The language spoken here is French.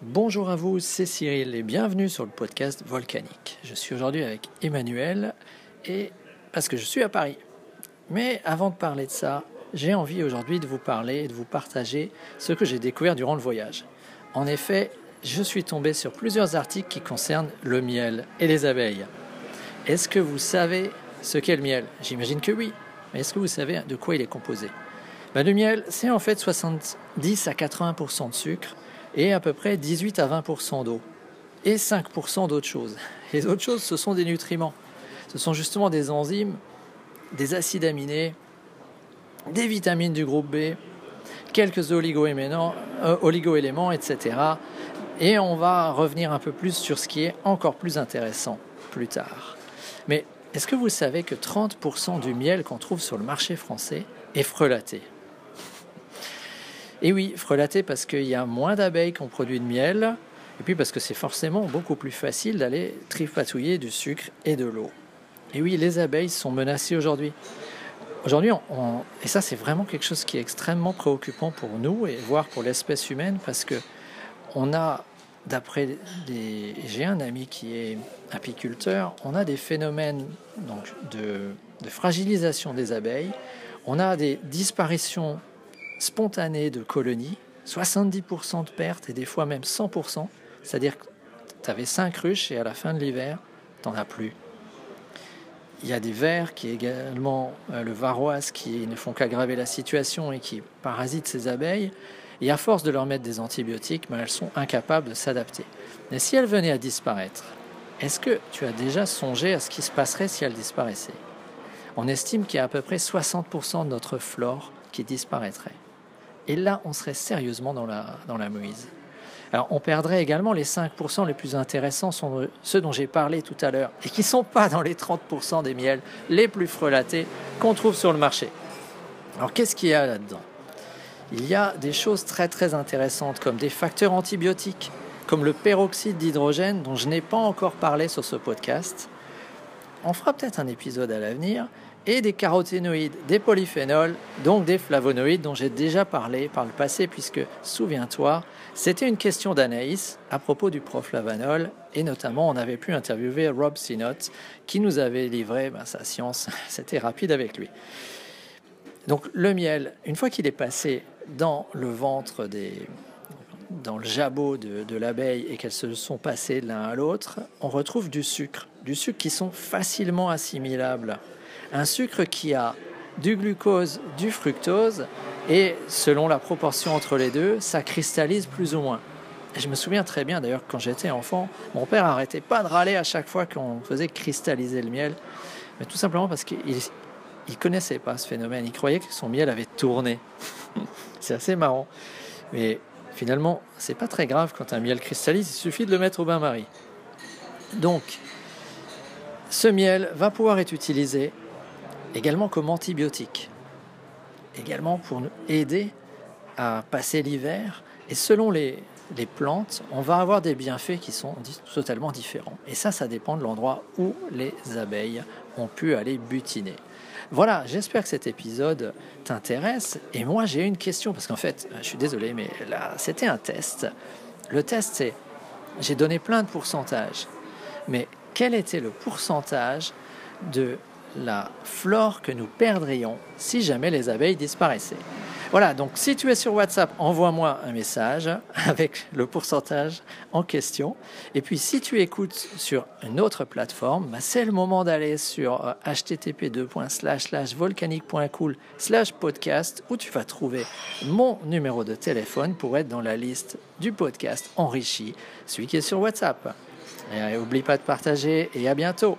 Bonjour à vous, c'est Cyril et bienvenue sur le podcast Volcanique. Je suis aujourd'hui avec Emmanuel et parce que je suis à Paris. Mais avant de parler de ça, j'ai envie aujourd'hui de vous parler et de vous partager ce que j'ai découvert durant le voyage. En effet, je suis tombé sur plusieurs articles qui concernent le miel et les abeilles. Est-ce que vous savez ce qu'est le miel? J'imagine que oui. Mais est-ce que vous savez de quoi il est composé? Ben, Le miel, c'est en fait 70 à 80% de sucre et à peu près 18 à 20% d'eau et 5% d'autres choses. Les autres choses, ce sont des nutriments. Ce sont justement des enzymes, des acides aminés, des vitamines du groupe B, quelques oligo-éléments, euh, etc. Et on va revenir un peu plus sur ce qui est encore plus intéressant plus tard. Mais est-ce que vous savez que 30% du miel qu'on trouve sur le marché français est frelaté? Et oui, frelaté parce qu'il y a moins d'abeilles qu'on produit de miel, et puis parce que c'est forcément beaucoup plus facile d'aller tripatouiller du sucre et de l'eau. Et oui, les abeilles sont menacées aujourd'hui. Aujourd'hui, et ça c'est vraiment quelque chose qui est extrêmement préoccupant pour nous et voire pour l'espèce humaine parce que on a, d'après des, j'ai un ami qui est apiculteur, on a des phénomènes donc de fragilisation des abeilles, on a des disparitions spontanée de colonies, 70% de pertes et des fois même 100%, c'est-à-dire que tu avais 5 ruches et à la fin de l'hiver, tu n'en as plus. Il y a des vers qui également, euh, le varroise, qui ne font qu'aggraver la situation et qui parasitent ces abeilles. Et à force de leur mettre des antibiotiques, ben, elles sont incapables de s'adapter. Mais si elles venaient à disparaître, est-ce que tu as déjà songé à ce qui se passerait si elles disparaissaient? On estime qu'il y a à peu près 60% de notre flore qui disparaîtrait. Et là, on serait sérieusement dans la, dans la Moïse. Alors, on perdrait également les 5% les plus intéressants, sont ceux dont j'ai parlé tout à l'heure, et qui ne sont pas dans les 30% des miels les plus frelatés qu'on trouve sur le marché. Alors, qu'est-ce qu'il y a là-dedans? Il y a des choses très très intéressantes, comme des facteurs antibiotiques, comme le peroxyde d'hydrogène, dont je n'ai pas encore parlé sur ce podcast. On fera peut-être un épisode à l'avenir, et des caroténoïdes, des polyphénols, donc des flavonoïdes dont j'ai déjà parlé par le passé, puisque, souviens-toi, c'était une question d'Anaïs à propos du proflavanol, et notamment on avait pu interviewer Rob Sinot, qui nous avait livré ben, sa science, c'était rapide avec lui. Donc le miel, une fois qu'il est passé dans le ventre des, dans le jabot de, de l'abeille et qu'elles se sont passées l'un à l'autre, on retrouve du sucre, du sucre qui sont facilement assimilables un sucre qui a du glucose, du fructose, et selon la proportion entre les deux, ça cristallise plus ou moins. Je me souviens très bien d'ailleurs quand j'étais enfant, mon père arrêtait pas de râler à chaque fois qu'on faisait cristalliser le miel, mais tout simplement parce qu'il ne connaissait pas ce phénomène, il croyait que son miel avait tourné. c'est assez marrant. Mais finalement, c'est pas très grave quand un miel cristallise, il suffit de le mettre au bain-marie. Donc, ce miel va pouvoir être utilisé également comme antibiotique, également pour nous aider à passer l'hiver. Et selon les, les, plantes, on va avoir des bienfaits qui sont totalement différents. Et ça, ça dépend de l'endroit où les abeilles ont pu aller butiner. Voilà, j'espère que cet épisode t'intéresse. Et moi, j'ai une question, parce qu'en fait, je suis désolé, mais là, c'était un test. Le test, c'est, j'ai donné plein de pourcentages, mais quel était le pourcentage de la flore que nous perdrions si jamais les abeilles disparaissaient. Voilà, donc si tu es sur WhatsApp, envoie-moi un message avec le pourcentage en question. Et puis si tu écoutes sur une autre plateforme, bah, c'est le moment d'aller sur euh, http://volcanique.cool podcast où tu vas trouver mon numéro de téléphone pour être dans la liste du podcast enrichi, celui qui est sur WhatsApp. Et n'oublie pas de partager et à bientôt.